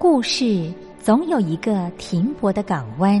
故事总有一个停泊的港湾。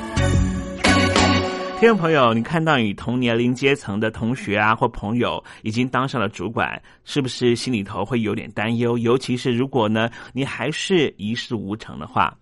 听众朋友，你看到你同年龄阶层的同学啊或朋友已经当上了主管，是不是心里头会有点担忧？尤其是如果呢，你还是一事无成的话。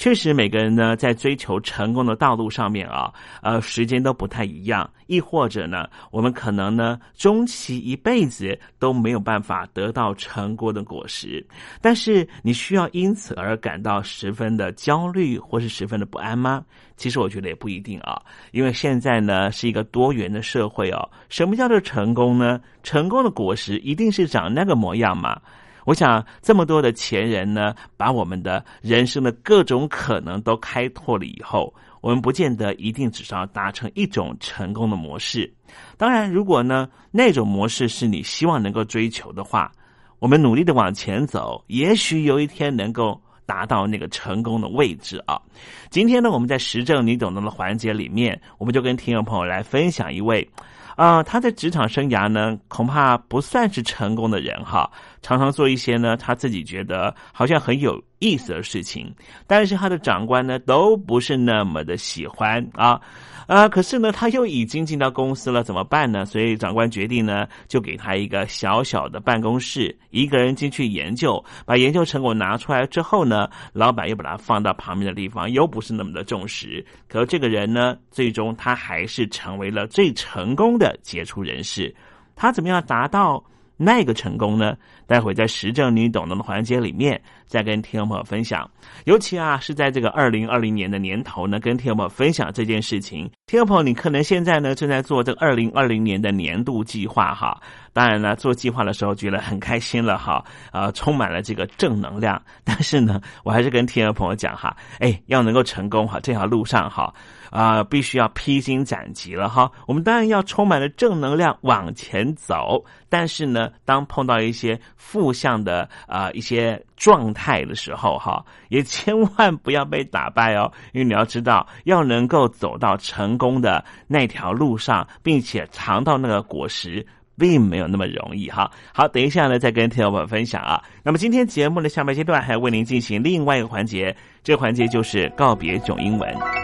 确实，每个人呢在追求成功的道路上面啊，呃，时间都不太一样，亦或者呢，我们可能呢终其一辈子都没有办法得到成功的果实。但是，你需要因此而感到十分的焦虑或是十分的不安吗？其实我觉得也不一定啊，因为现在呢是一个多元的社会哦。什么叫做成功呢？成功的果实一定是长那个模样吗？我想，这么多的前人呢，把我们的人生的各种可能都开拓了以后，我们不见得一定只是要达成一种成功的模式。当然，如果呢那种模式是你希望能够追求的话，我们努力的往前走，也许有一天能够达到那个成功的位置啊。今天呢，我们在实证你懂得的环节里面，我们就跟听众朋友来分享一位。啊，他在职场生涯呢，恐怕不算是成功的人哈。常常做一些呢，他自己觉得好像很有意思的事情，但是他的长官呢，都不是那么的喜欢啊。啊，可是呢，他又已经进到公司了，怎么办呢？所以长官决定呢，就给他一个小小的办公室，一个人进去研究，把研究成果拿出来之后呢，老板又把它放到旁边的地方，又不是那么的重视。可这个人呢，最终他还是成为了最成功的杰出人士。他怎么样达到？那个成功呢？待会在实证你懂得的环节里面，再跟听众朋友分享。尤其啊，是在这个二零二零年的年头呢，跟听众朋友分享这件事情。听众朋友，你可能现在呢正在做这个二零二零年的年度计划哈。当然呢，做计划的时候觉得很开心了哈，啊，充满了这个正能量。但是呢，我还是跟听众朋友讲哈，哎，要能够成功哈，这条路上哈。啊，必须要披荆斩棘了哈！我们当然要充满了正能量往前走，但是呢，当碰到一些负向的啊一些状态的时候哈，也千万不要被打败哦，因为你要知道，要能够走到成功的那条路上，并且尝到那个果实，并没有那么容易哈。好，等一下呢，再跟听友们分享啊。那么今天节目的下半阶段还要为您进行另外一个环节，这个环节就是告别囧英文。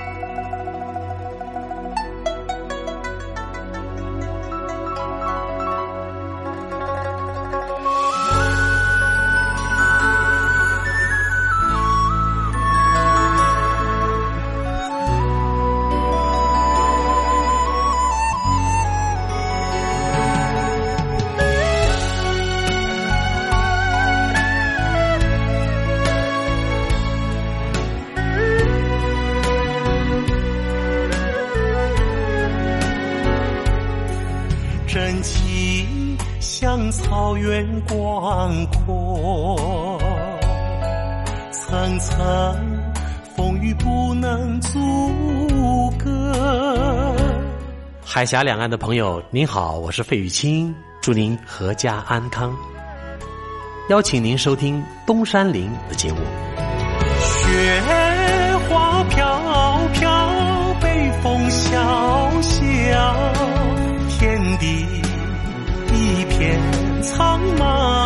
峡两岸的朋友，您好，我是费玉清，祝您阖家安康。邀请您收听东山林的节目。雪花飘飘，北风萧萧，天地一片苍茫。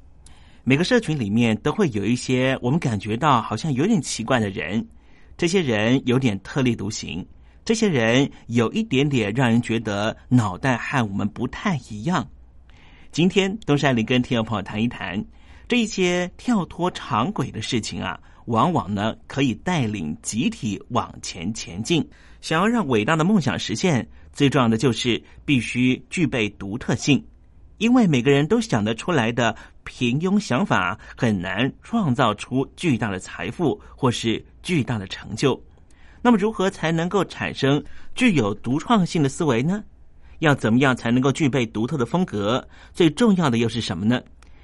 每个社群里面都会有一些我们感觉到好像有点奇怪的人，这些人有点特立独行，这些人有一点点让人觉得脑袋和我们不太一样。今天东山里跟听众朋友谈一谈这一些跳脱常轨的事情啊，往往呢可以带领集体往前前进。想要让伟大的梦想实现，最重要的就是必须具备独特性。因为每个人都想得出来的平庸想法，很难创造出巨大的财富或是巨大的成就。那么，如何才能够产生具有独创性的思维呢？要怎么样才能够具备独特的风格？最重要的又是什么呢？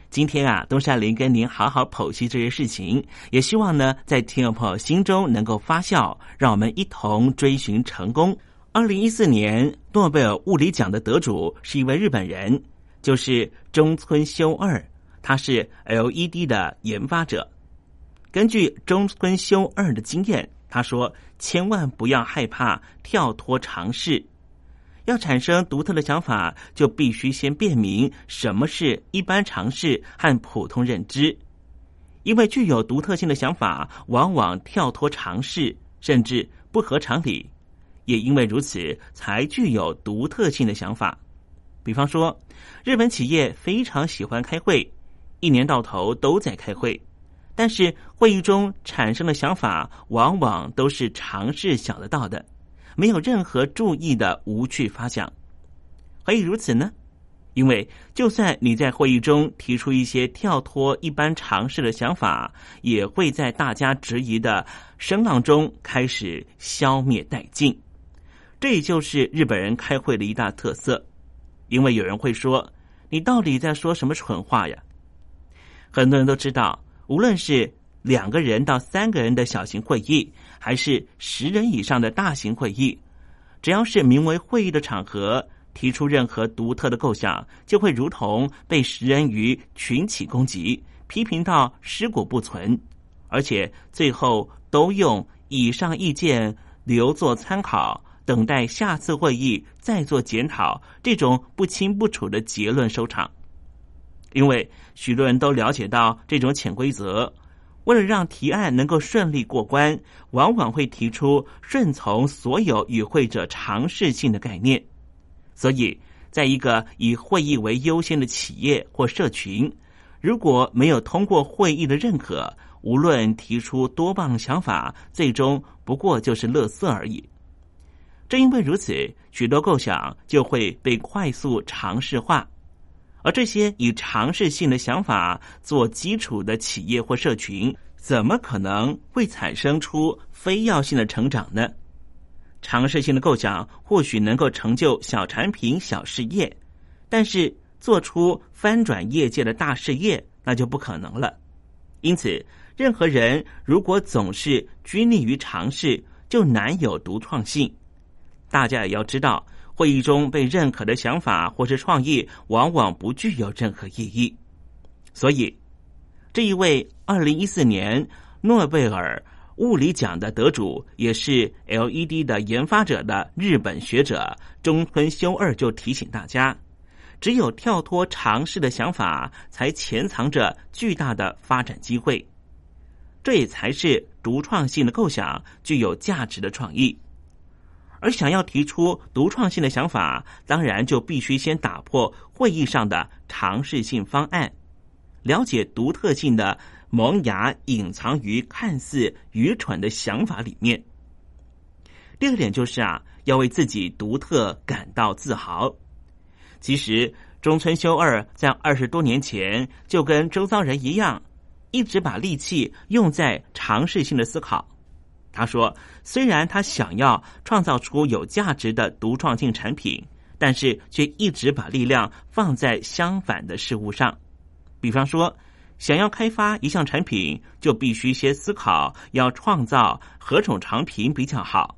今天啊，东山林跟您好好剖析这些事情，也希望呢，在听众朋友心中能够发酵，让我们一同追寻成功。二零一四年诺贝尔物理奖的得主是一位日本人。就是中村修二，他是 LED 的研发者。根据中村修二的经验，他说：“千万不要害怕跳脱尝试，要产生独特的想法，就必须先辨明什么是一般尝试和普通认知。因为具有独特性的想法，往往跳脱尝试，甚至不合常理。也因为如此，才具有独特性的想法。”比方说，日本企业非常喜欢开会，一年到头都在开会，但是会议中产生的想法往往都是尝试想得到的，没有任何注意的无趣发想。何以如此呢？因为就算你在会议中提出一些跳脱一般常识的想法，也会在大家质疑的声浪中开始消灭殆尽。这也就是日本人开会的一大特色。因为有人会说：“你到底在说什么蠢话呀？”很多人都知道，无论是两个人到三个人的小型会议，还是十人以上的大型会议，只要是名为会议的场合，提出任何独特的构想，就会如同被食人鱼群起攻击，批评到尸骨不存，而且最后都用以上意见留作参考。等待下次会议再做检讨，这种不清不楚的结论收场。因为许多人都了解到这种潜规则，为了让提案能够顺利过关，往往会提出顺从所有与会者尝试性的概念。所以，在一个以会议为优先的企业或社群，如果没有通过会议的认可，无论提出多棒想法，最终不过就是乐色而已。正因为如此，许多构想就会被快速尝试化，而这些以尝试性的想法做基础的企业或社群，怎么可能会产生出非要性的成长呢？尝试性的构想或许能够成就小产品、小事业，但是做出翻转业界的大事业，那就不可能了。因此，任何人如果总是拘泥于尝试，就难有独创性。大家也要知道，会议中被认可的想法或是创意，往往不具有任何意义。所以，这一位二零一四年诺贝尔物理奖的得主，也是 LED 的研发者的日本学者中村修二就提醒大家：，只有跳脱尝试的想法，才潜藏着巨大的发展机会。这也才是独创性的构想，具有价值的创意。而想要提出独创性的想法，当然就必须先打破会议上的尝试性方案，了解独特性的萌芽隐藏于看似愚蠢的想法里面。第二点就是啊，要为自己独特感到自豪。其实中村修二在二十多年前就跟周遭人一样，一直把力气用在尝试性的思考。他说：“虽然他想要创造出有价值的独创性产品，但是却一直把力量放在相反的事物上。比方说，想要开发一项产品，就必须先思考要创造何种产品比较好。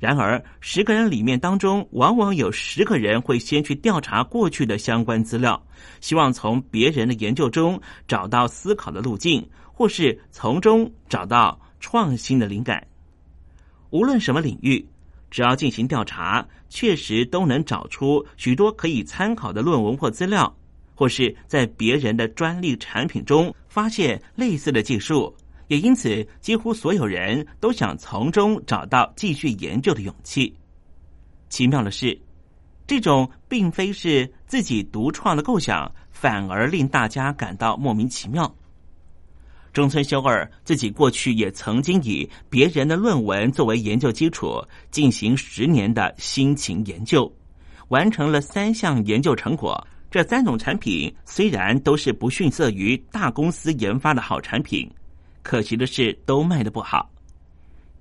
然而，十个人里面当中，往往有十个人会先去调查过去的相关资料，希望从别人的研究中找到思考的路径，或是从中找到创新的灵感。”无论什么领域，只要进行调查，确实都能找出许多可以参考的论文或资料，或是在别人的专利产品中发现类似的技术，也因此几乎所有人都想从中找到继续研究的勇气。奇妙的是，这种并非是自己独创的构想，反而令大家感到莫名其妙。中村修二自己过去也曾经以别人的论文作为研究基础，进行十年的辛勤研究，完成了三项研究成果。这三种产品虽然都是不逊色于大公司研发的好产品，可惜的是都卖的不好。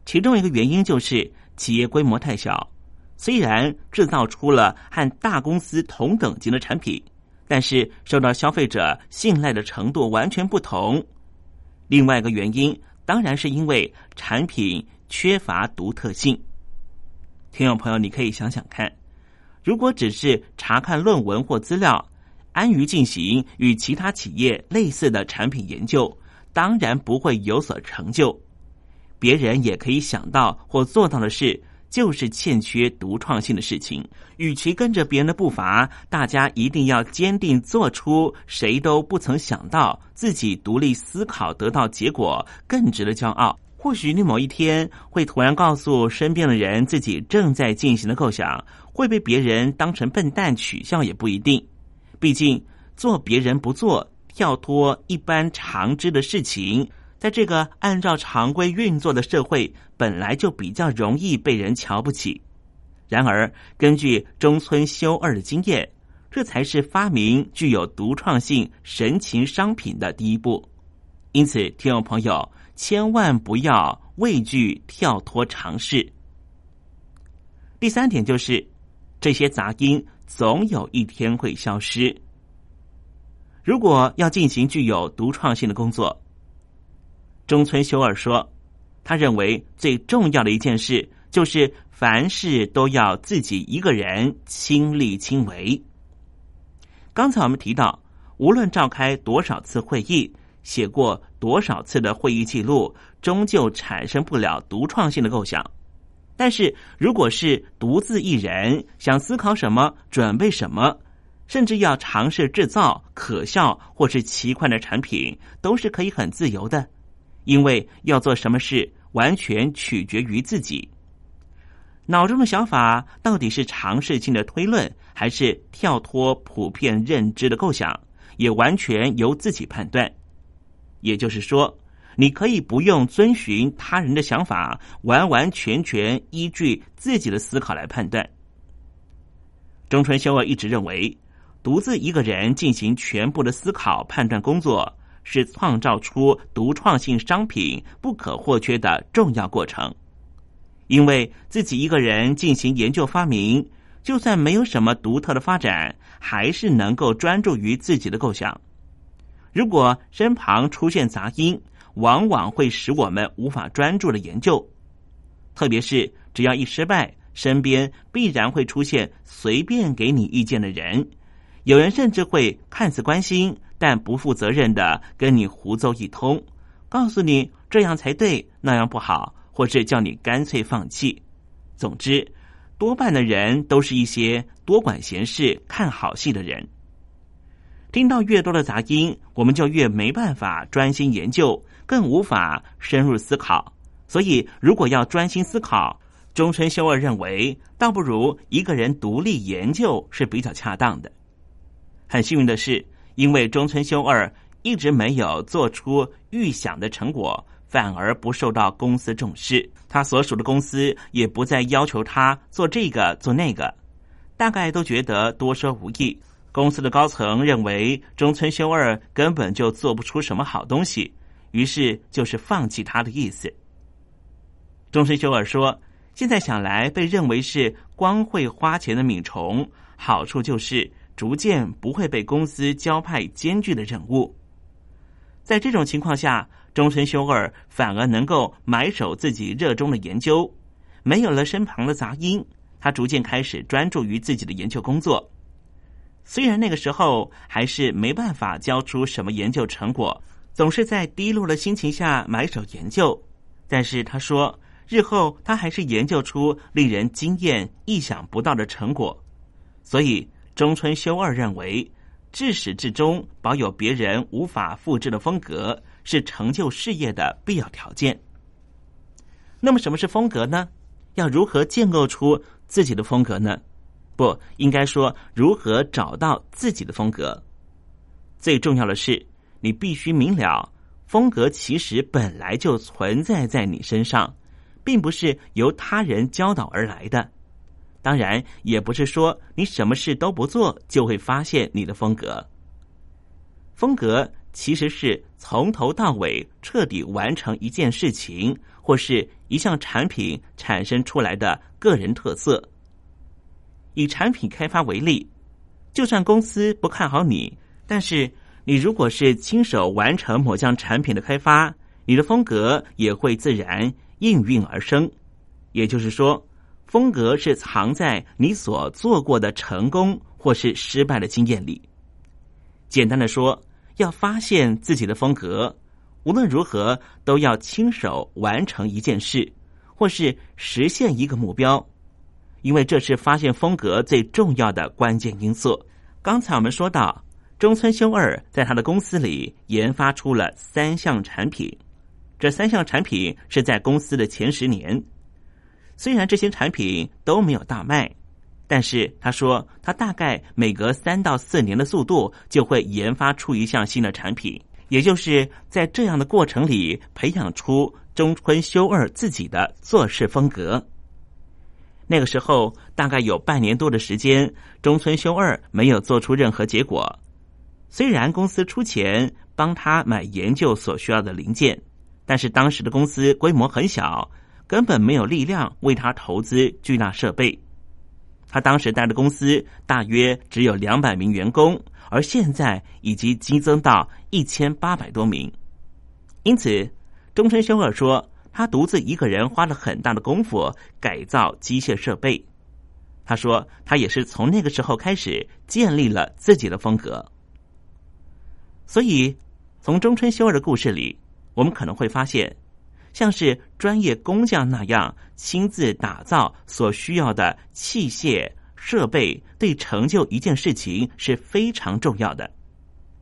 其中一个原因就是企业规模太小，虽然制造出了和大公司同等级的产品，但是受到消费者信赖的程度完全不同。另外一个原因，当然是因为产品缺乏独特性。听众朋友，你可以想想看，如果只是查看论文或资料，安于进行与其他企业类似的产品研究，当然不会有所成就。别人也可以想到或做到的事。就是欠缺独创性的事情。与其跟着别人的步伐，大家一定要坚定做出谁都不曾想到、自己独立思考得到结果更值得骄傲。或许你某一天会突然告诉身边的人自己正在进行的构想，会被别人当成笨蛋取笑也不一定。毕竟做别人不做、跳脱一般常知的事情。在这个按照常规运作的社会，本来就比较容易被人瞧不起。然而，根据中村修二的经验，这才是发明具有独创性神奇商品的第一步。因此，听众朋友千万不要畏惧跳脱尝试。第三点就是，这些杂音总有一天会消失。如果要进行具有独创性的工作，中村修二说：“他认为最重要的一件事就是凡事都要自己一个人亲力亲为。刚才我们提到，无论召开多少次会议，写过多少次的会议记录，终究产生不了独创性的构想。但是，如果是独自一人，想思考什么，准备什么，甚至要尝试制造可笑或是奇怪的产品，都是可以很自由的。”因为要做什么事，完全取决于自己。脑中的想法到底是尝试性的推论，还是跳脱普遍认知的构想，也完全由自己判断。也就是说，你可以不用遵循他人的想法，完完全全依据自己的思考来判断。中村修二一直认为，独自一个人进行全部的思考判断工作，是创造出独创性商品不可或缺的重要过程。因为自己一个人进行研究发明，就算没有什么独特的发展，还是能够专注于自己的构想。如果身旁出现杂音，往往会使我们无法专注的研究。特别是只要一失败，身边必然会出现随便给你意见的人，有人甚至会看似关心，但不负责任的跟你胡诌一通，告诉你这样才对，那样不好。或是叫你干脆放弃。总之，多半的人都是一些多管闲事、看好戏的人。听到越多的杂音，我们就越没办法专心研究，更无法深入思考。所以，如果要专心思考，中村修二认为，倒不如一个人独立研究是比较恰当的。很幸运的是，因为中村修二一直没有做出预想的成果。反而不受到公司重视，他所属的公司也不再要求他做这个做那个，大概都觉得多说无益。公司的高层认为中村修二根本就做不出什么好东西，于是就是放弃他的意思。中村修二说：“现在想来，被认为是光会花钱的米虫，好处就是逐渐不会被公司交派艰巨的任务。在这种情况下。”中村修二反而能够埋首自己热衷的研究，没有了身旁的杂音，他逐渐开始专注于自己的研究工作。虽然那个时候还是没办法交出什么研究成果，总是在低落的心情下埋首研究，但是他说，日后他还是研究出令人惊艳、意想不到的成果。所以，中村修二认为，至始至终保有别人无法复制的风格。是成就事业的必要条件。那么，什么是风格呢？要如何建构出自己的风格呢？不应该说如何找到自己的风格。最重要的是，你必须明了，风格其实本来就存在在你身上，并不是由他人教导而来的。当然，也不是说你什么事都不做就会发现你的风格。风格。其实是从头到尾彻底完成一件事情或是一项产品产生出来的个人特色。以产品开发为例，就算公司不看好你，但是你如果是亲手完成某项产品的开发，你的风格也会自然应运而生。也就是说，风格是藏在你所做过的成功或是失败的经验里。简单的说。要发现自己的风格，无论如何都要亲手完成一件事，或是实现一个目标，因为这是发现风格最重要的关键因素。刚才我们说到，中村修二在他的公司里研发出了三项产品，这三项产品是在公司的前十年，虽然这些产品都没有大卖。但是他说，他大概每隔三到四年的速度就会研发出一项新的产品，也就是在这样的过程里培养出中村修二自己的做事风格。那个时候大概有半年多的时间，中村修二没有做出任何结果。虽然公司出钱帮他买研究所需要的零件，但是当时的公司规模很小，根本没有力量为他投资巨大设备。他当时带的公司大约只有两百名员工，而现在已经激增到一千八百多名。因此，中村修二说，他独自一个人花了很大的功夫改造机械设备。他说，他也是从那个时候开始建立了自己的风格。所以，从中村修二的故事里，我们可能会发现。像是专业工匠那样亲自打造所需要的器械设备，对成就一件事情是非常重要的。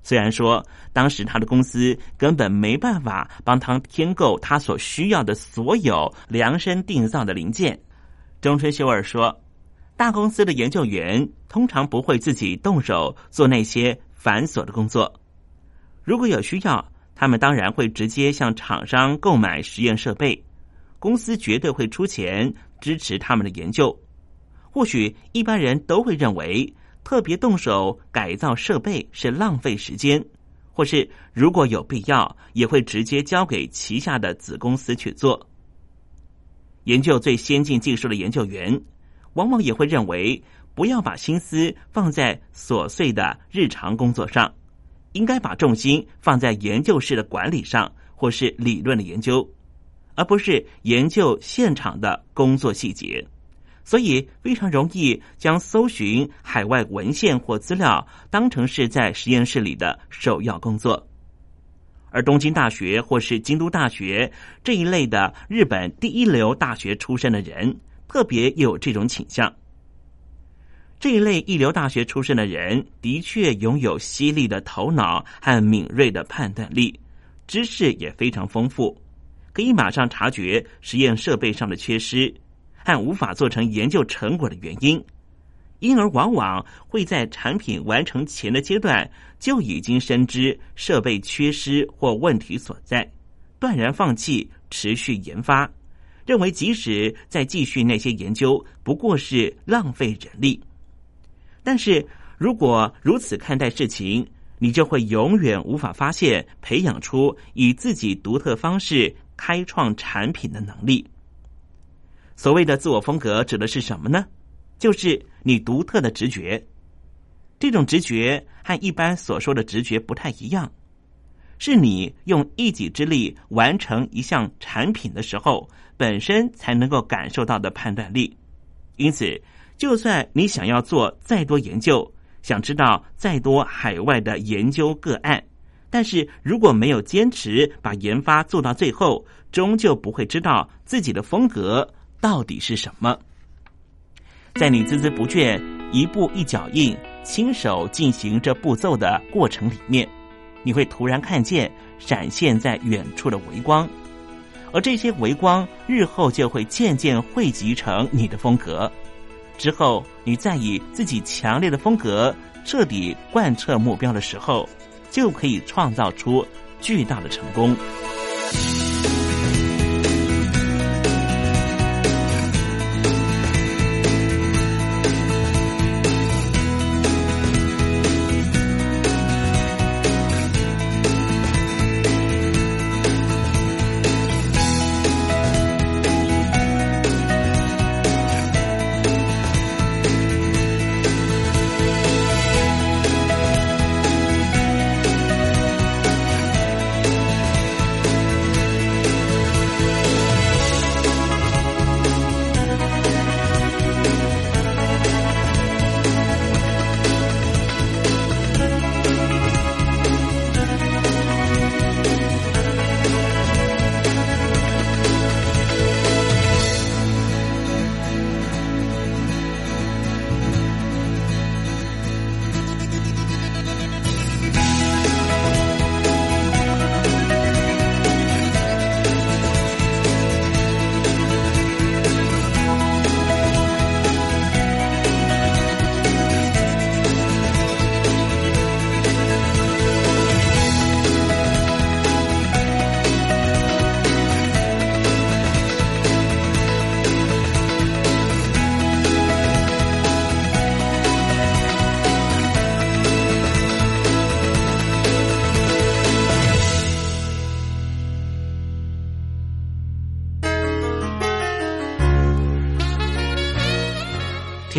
虽然说当时他的公司根本没办法帮他添购他所需要的所有量身定造的零件，中村修二说，大公司的研究员通常不会自己动手做那些繁琐的工作。如果有需要，他们当然会直接向厂商购买实验设备，公司绝对会出钱支持他们的研究。或许一般人都会认为，特别动手改造设备是浪费时间，或是如果有必要，也会直接交给旗下的子公司去做。研究最先进技术的研究员，往往也会认为，不要把心思放在琐碎的日常工作上。应该把重心放在研究室的管理上，或是理论的研究，而不是研究现场的工作细节。所以非常容易将搜寻海外文献或资料当成是在实验室里的首要工作。而东京大学或是京都大学这一类的日本第一流大学出身的人，特别有这种倾向。这一类一流大学出身的人，的确拥有犀利的头脑和敏锐的判断力，知识也非常丰富，可以马上察觉实验设备上的缺失和无法做成研究成果的原因，因而往往会在产品完成前的阶段就已经深知设备缺失或问题所在，断然放弃持续研发，认为即使再继续那些研究，不过是浪费人力。但是如果如此看待事情，你就会永远无法发现培养出以自己独特方式开创产品的能力。所谓的自我风格指的是什么呢？就是你独特的直觉。这种直觉和一般所说的直觉不太一样，是你用一己之力完成一项产品的时候，本身才能够感受到的判断力。因此。就算你想要做再多研究，想知道再多海外的研究个案，但是如果没有坚持把研发做到最后，终究不会知道自己的风格到底是什么。在你孜孜不倦、一步一脚印、亲手进行这步骤的过程里面，你会突然看见闪现在远处的微光，而这些微光日后就会渐渐汇集成你的风格。之后，你再以自己强烈的风格彻底贯彻目标的时候，就可以创造出巨大的成功。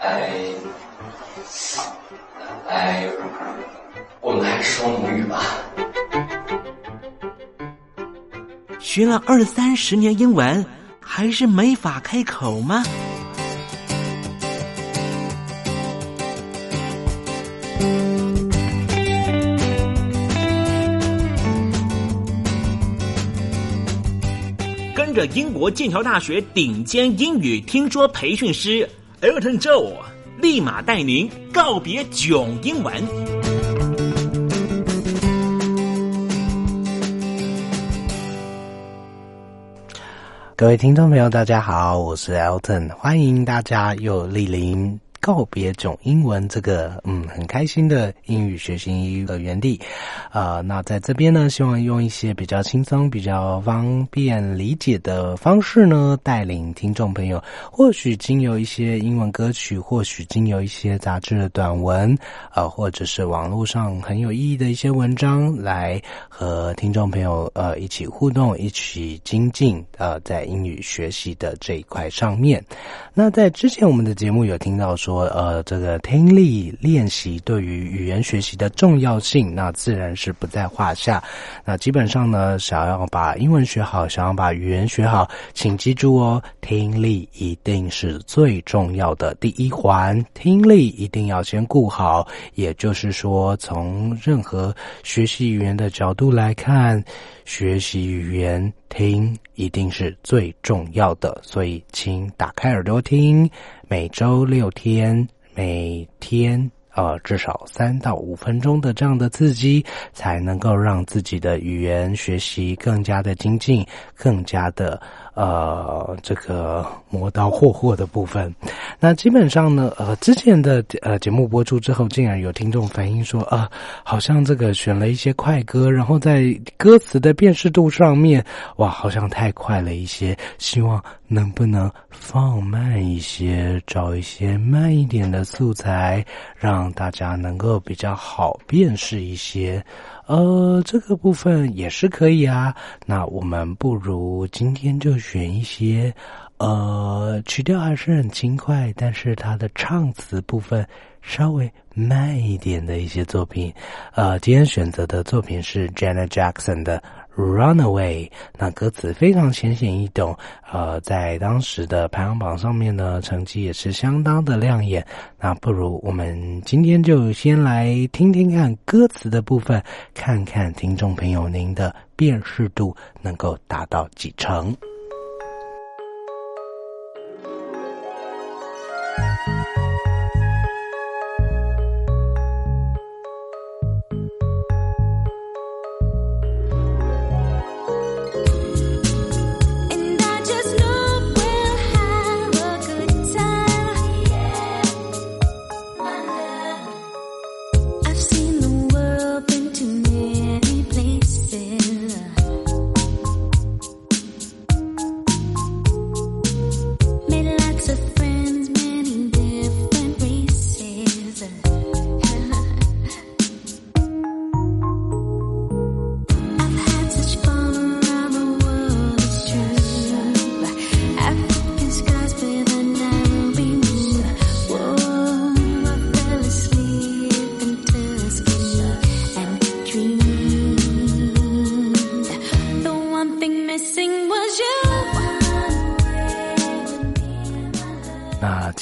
哎，哎我们还是说母语吧。学了二三十年英文，还是没法开口吗？跟着英国剑桥大学顶尖英语听说培训师 Elton Joe，立马带您告别囧英文。各位听众朋友，大家好，我是 Elton，欢迎大家又莅临告别囧英文这个嗯很开心的英语学习的园地，啊、那在这边呢，希望用一些比较轻松、比较方便理解的方式呢，带领听众朋友，或许经由一些英文歌曲，或许经由一些杂志的短文，呃，或者是网络上很有意义的一些文章，来和听众朋友呃一起互动，一起精进呃在英语学习的这一块上面。那在之前我们的节目有听到说，我呃，这个听力练习对于语言学习的重要性，那自然是不在话下。那基本上呢，想要把英文学好，想要把语言学好，请记住哦，听力一定是最重要的第一环，听力一定要先顾好。也就是说，从任何学习语言的角度来看，学习语言听一定是最重要的，所以请打开耳朵听，每周六天，每天呃至少三到五分钟的这样的刺激，才能够让自己的语言学习更加的精进，更加的。呃，这个磨刀霍霍的部分，那基本上呢，呃，之前的呃节目播出之后，竟然有听众反映说，啊，好像这个选了一些快歌，然后在歌词的辨识度上面，哇，好像太快了一些，希望能不能放慢一些，找一些慢一点的素材，让大家能够比较好辨识一些。呃，这个部分也是可以啊。那我们不如今天就选一些，呃，曲调还是很轻快，但是它的唱词部分稍微慢一点的一些作品。呃，今天选择的作品是 Janet Jackson 的。Runaway，那歌词非常浅显易懂，呃，在当时的排行榜上面呢，成绩也是相当的亮眼。那不如我们今天就先来听听看歌词的部分，看看听众朋友您的辨识度能够达到几成。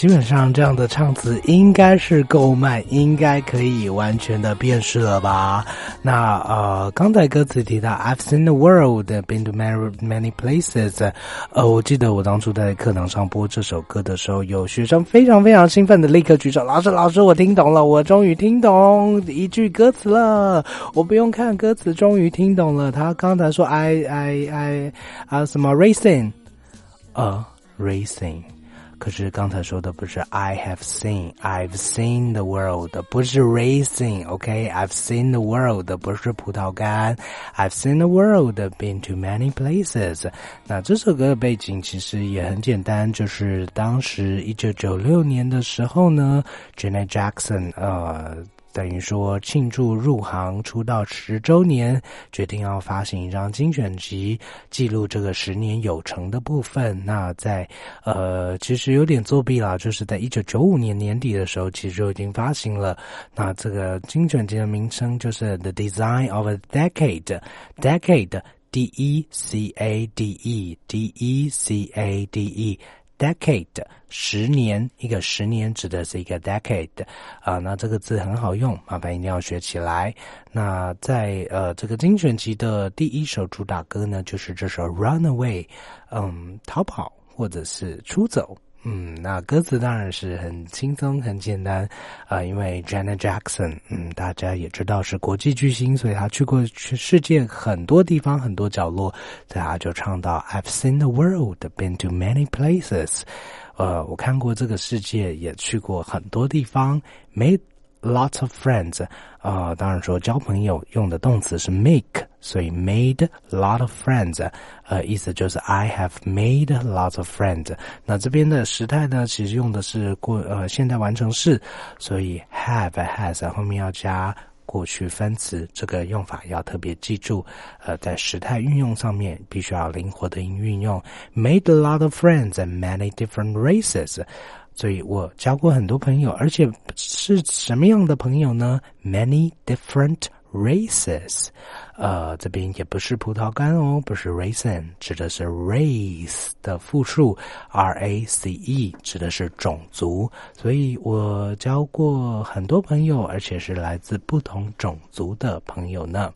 基本上这样的唱词应该是够慢，应该可以完全的辨识了吧？那呃，刚才歌词提到 I've seen the world, been to many many places。呃，我记得我当初在课堂上播这首歌的时候，有学生非常非常兴奋的立刻举手，老师老师，我听懂了，我终于听懂一句歌词了，我不用看歌词，终于听懂了。他刚才说 I I I 啊什么 racing，呃 racing。可是刚才说的不是 I have seen, I've seen the world，不是 racing，OK？I've、okay? seen the world，不是葡萄干，I've seen the world, been to many places。那这首歌的背景其实也很简单，就是当时一九九六年的时候呢，Janet Jackson，呃。 等于说庆祝入行出道十周年，决定要发行一张精选集，记录这个十年有成的部分。那在呃，其实有点作弊了，就是在一九九五年年底的时候，其实就已经发行了。那这个精选集的名称就是 The Design of a Decade，Decade，D E C A D E，D E C A D E。Decade 十年，一个十年指的是一个 decade 啊，那这个字很好用，麻烦一定要学起来。那在呃这个精选集的第一首主打歌呢，就是这首 Runaway，嗯，逃跑或者是出走。嗯，那歌词当然是很轻松、很简单啊，因为 Janet Jackson，嗯，大家也知道是国际巨星，所以他去过全世界很多地方、很多角落，大家就唱到 I've seen the world, been to many places，呃，我看过这个世界，也去过很多地方，made lots of friends，啊，当然说交朋友用的动词是 make。所以 made lots of friends，呃，意思就是 I have made lots of friends。那这边的时态呢，其实用的是过呃现在完成式，所以 have has 后面要加过去分词，这个用法要特别记住。呃，在时态运用上面，必须要灵活的运用。Made a lot of friends and many different races。所以我交过很多朋友，而且是什么样的朋友呢？Many different races。呃，这边也不是葡萄干哦，不是 raisin，指的是 race 的复数，r a c e，指的是种族。所以我交过很多朋友，而且是来自不同种族的朋友呢。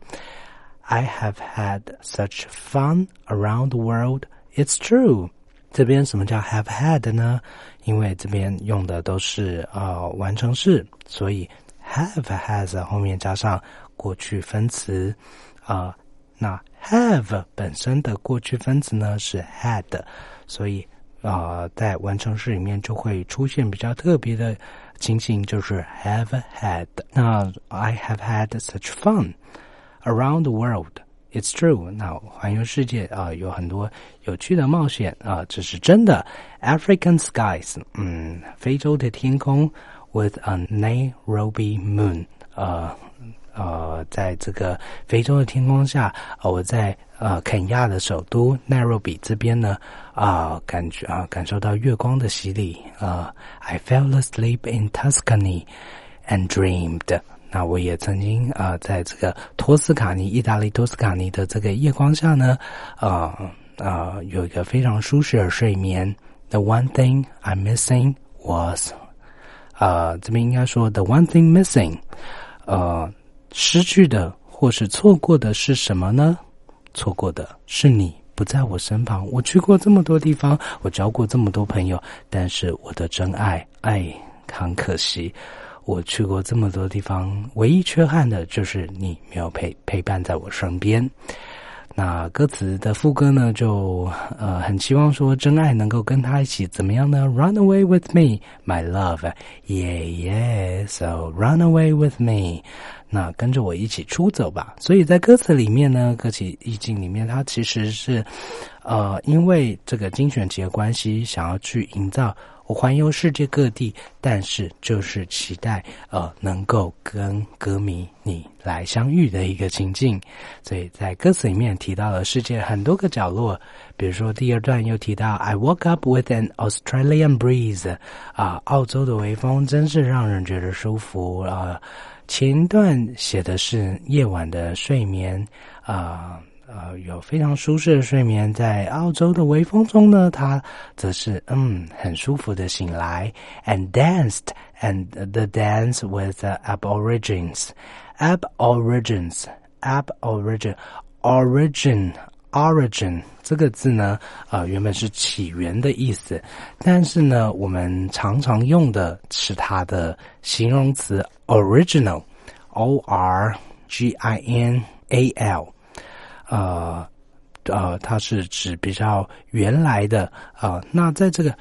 I have had such fun around the world. It's true. 这边什么叫 have had 呢？ 因为这边用的都是呃完成式，所以 have has 后面加上过去分词。啊，那 have 本身的过去分词呢是 had，所以啊，在完成式里面就会出现比较特别的情形，就是 have had。那 I have had such fun around the world. It's true。那环游世界啊，有很多有趣的冒险啊，这是真的。African skies，嗯，非洲的天空，with a Nairobi moon，呃。呃，在这个非洲的天空下，呃，我在呃肯亚的首都奈若比这边呢，啊，感觉啊，感受到月光的洗礼啊。I fell asleep in Tuscany and dreamed。 那我也曾经啊，在这个托斯卡尼，意大利托斯卡尼的这个夜光下呢，啊啊，有一个非常舒适的睡眠。The one thing I'm missing was，啊，这边应该说 The one thing missing，呃。失去的或是错过的是什么呢？错过的是你不在我身旁。我去过这么多地方，我交过这么多朋友，但是我的真爱，哎，很可惜，我去过这么多地方，唯一缺憾的就是你没有陪陪伴在我身边。那歌词的副歌呢，就呃很希望说真爱能够跟他一起怎么样呢？Run away with me, my love, yeah yeah. So run away with me. 那跟着我一起出走吧。所以在歌词里面呢，歌曲意境里面，它其实是，呃，因为这个精选集的关系，想要去营造我环游世界各地，但是就是期待呃能够跟歌迷你来相遇的一个情境。所以在歌词里面提到了世界很多个角落，比如说第二段又提到 I woke up with an Australian breeze，啊，澳洲的微风真是让人觉得舒服啊。前段写的是夜晚的睡眠，啊呃，呃有非常舒适的睡眠。在澳洲的微风中呢，他则是嗯很舒服的醒来。And danced and the dance with the aborigines, aborigines, aborigin, origin, origin 这个字呢，呃，原本是起源的意思，但是呢，我们常常用的是它的形容词。original, O R G I N A L，呃呃，它是指比较原来的啊。那在这个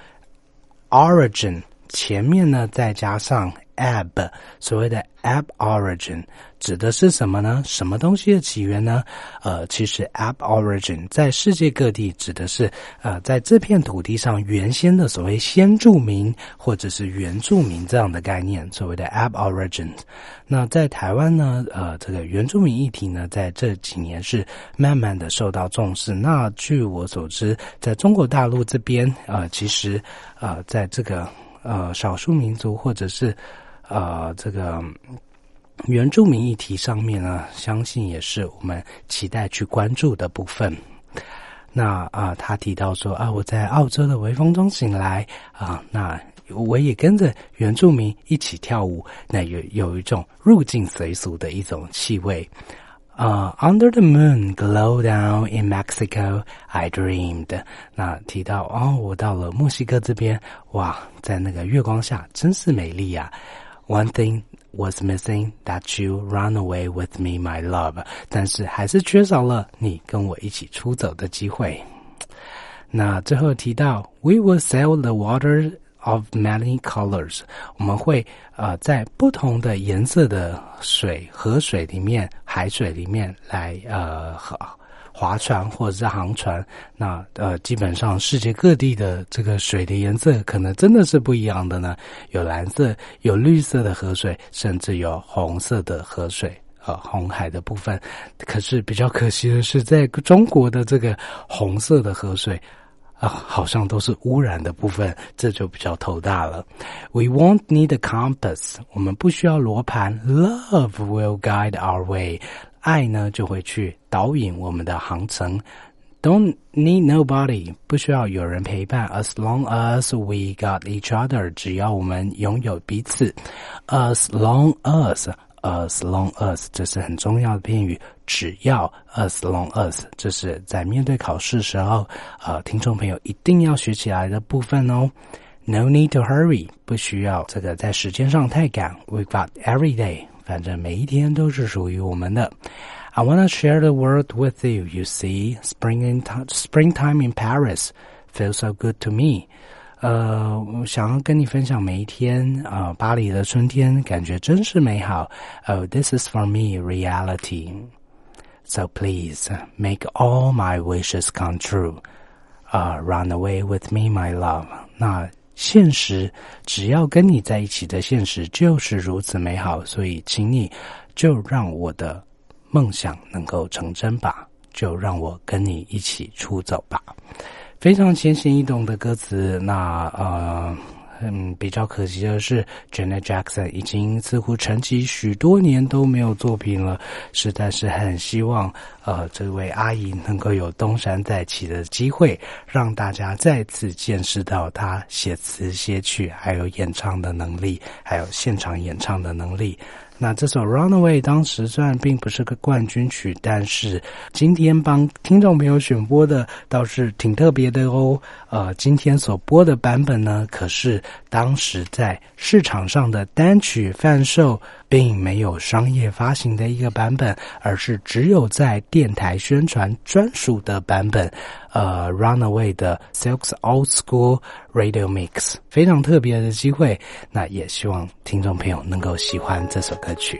origin 前面呢再加上 ab，所谓的 ab origin 指的是什么呢？什么东西的起源呢？呃，其实 ab origin 在世界各地指的是呃在这片土地上原先的所谓先住民或者是原住民这样的概念，所谓的 ab origin。那在台湾呢，呃，这个原住民议题呢，在这几年是慢慢的受到重视。那据我所知，在中国大陆这边，呃，其实呃，在这个呃少数民族或者是呃这个原住民议题上面呢，相信也是我们期待去关注的部分。那啊，他提到说啊，我在澳洲的微风中醒来啊，那我也跟着原住民一起跳舞，那有有一种入境随俗的一种气味。啊、，Under the moon, glow down in Mexico, I dreamed。那提到哦，我到了墨西哥这边，哇，在那个月光下真是美丽呀、啊。One thing was missing that you run away with me, my love。但是还是缺少了你跟我一起出走的机会。那最后提到，We will sail the water of many colors。我们会呃在不同的颜色的水、河水里面、海水里面来呃 划船或者是航船。那呃基本上世界各地的这个水的颜色可能真的是不一样的呢，有蓝色、有绿色的河水，甚至有红色的河水。呃，红海的部分，可是比较可惜的是，在中国的这个红色的河水。啊，好像都是污染的部分，这就比较头大了。We won't need a compass，我们不需要罗盘。Love will guide our way，爱呢就会去导引我们的航程。Don't need nobody，不需要有人陪伴。As long as we got each other，只要我们拥有彼此。As long as。as long as 这是很重要的片语，只要 as long as 这是在面对考试时候，呃，听众朋友一定要学起来的部分哦。No need to hurry，不需要这个在时间上太赶。We got every day，反正每一天都是属于我们的。I wanna share the world with you. You see, spring in springtime in Paris feels so good to me. 呃，我想要跟你分享每一天啊、呃，巴黎的春天感觉真是美好。Oh, this is for me reality. So please make all my wishes come true. 啊、uh, run away with me, my love. 那 现实只要跟你在一起的现实就是如此美好，所以请你就让我的梦想能够成真吧，就让我跟你一起出走吧。非常浅显易懂的歌词，那呃，嗯，比较可惜的是，Janet Jackson 已经似乎沉寂许多年都没有作品了，实在是很希望呃这位阿姨能够有东山再起的机会，让大家再次见识到她写词写曲还有演唱的能力，还有现场演唱的能力。那这首《Runaway》当时虽然并不是个冠军曲，但是今天帮听众朋友选播的倒是挺特别的哦。呃，今天所播的版本呢，可是当时在市场上的单曲贩售，并没有商业发行的一个版本，而是只有在电台宣传专属的版本。呃，《Runaway》的 Silk's Old School Radio Mix，非常特别的机会。那也希望听众朋友能够喜欢这首歌曲。